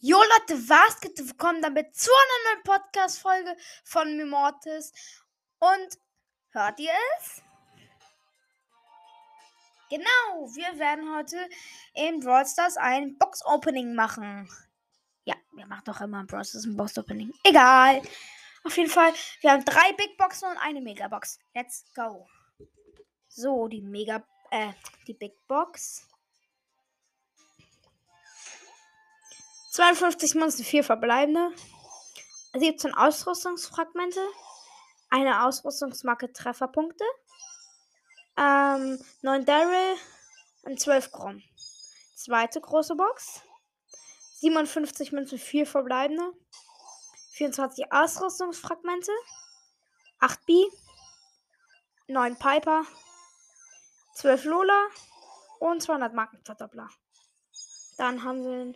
Jo Leute, was geht? Willkommen damit zu einer neuen Podcast-Folge von Mimortis. Und hört ihr es? Genau, wir werden heute in Brawl Stars ein Box-Opening machen. Ja, wir machen doch immer in Brawl Stars ein Box-Opening. Egal. Auf jeden Fall, wir haben drei Big Boxen und eine Mega-Box. Let's go. So, die Mega, äh, die Big Box. 52 Münzen, 4 verbleibende. 17 Ausrüstungsfragmente. Eine Ausrüstungsmarke Trefferpunkte. Ähm, 9 Daryl und 12 Grom. Zweite große Box. 57 Münzen, 4 verbleibende. 24 Ausrüstungsfragmente. 8 B. 9 Piper. 12 Lola. Und 200 Markenverdoppler. Dann haben wir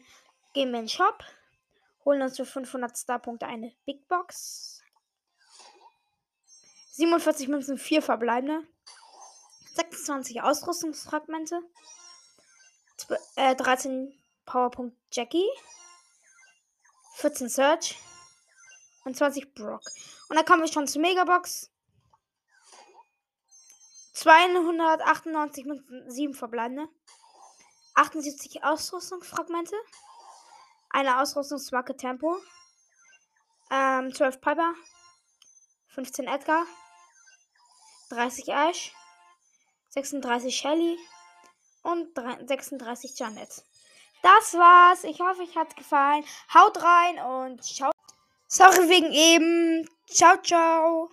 Gehen wir in den Shop, holen uns für 500 Starpunkte eine Big Box. 47 Münzen, 4 verbleibende. 26 Ausrüstungsfragmente. 13 äh, Powerpunkt Jackie. 14 Search. Und 20 Brock. Und dann kommen wir schon zur Megabox. 298 Münzen, 7 verbleibende. 78 Ausrüstungsfragmente eine Ausrüstungsmarke Tempo, ähm, 12 Piper, 15 Edgar, 30 Ash, 36 Shelly und 36 Janet. Das war's. Ich hoffe, euch hat gefallen. Haut rein und ciao. Sorry wegen eben. Ciao, ciao.